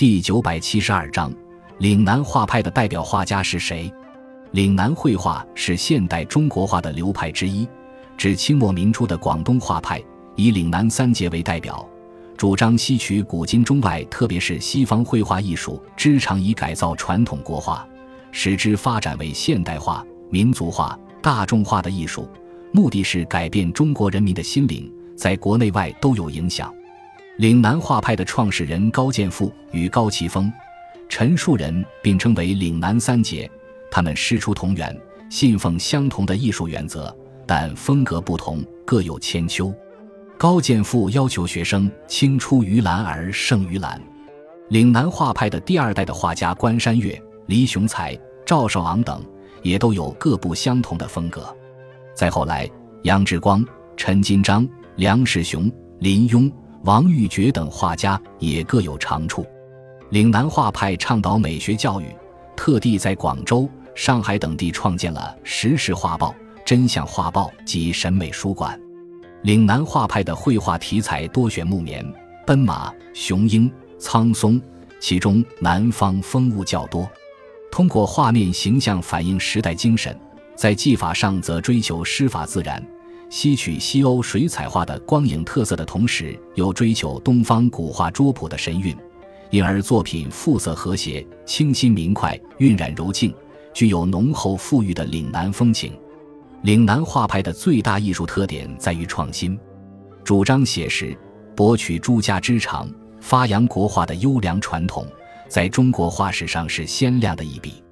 第九百七十二章，岭南画派的代表画家是谁？岭南绘画是现代中国画的流派之一，指清末民初的广东画派，以岭南三杰为代表，主张吸取古今中外，特别是西方绘画艺术之长，以改造传统国画，使之发展为现代化、民族化、大众化的艺术，目的是改变中国人民的心灵，在国内外都有影响。岭南画派的创始人高剑父与高奇峰、陈树人并称为岭南三杰。他们师出同源，信奉相同的艺术原则，但风格不同，各有千秋。高剑父要求学生青出于蓝而胜于蓝。岭南画派的第二代的画家关山月、黎雄才、赵少昂等，也都有各不相同的风格。再后来，杨志光、陈金章、梁世雄、林庸。王玉珏等画家也各有长处。岭南画派倡导美学教育，特地在广州、上海等地创建了时事画报、真相画报及审美书馆。岭南画派的绘画题材多选木棉、奔马、雄鹰、苍松，其中南方风物较多。通过画面形象反映时代精神，在技法上则追求师法自然。吸取西欧水彩画的光影特色的同时，又追求东方古画拙朴的神韵，因而作品复色和谐、清新明快、晕染柔静，具有浓厚富裕的岭南风情。岭南画派的最大艺术特点在于创新，主张写实，博取诸家之长，发扬国画的优良传统，在中国画史上是鲜亮的一笔。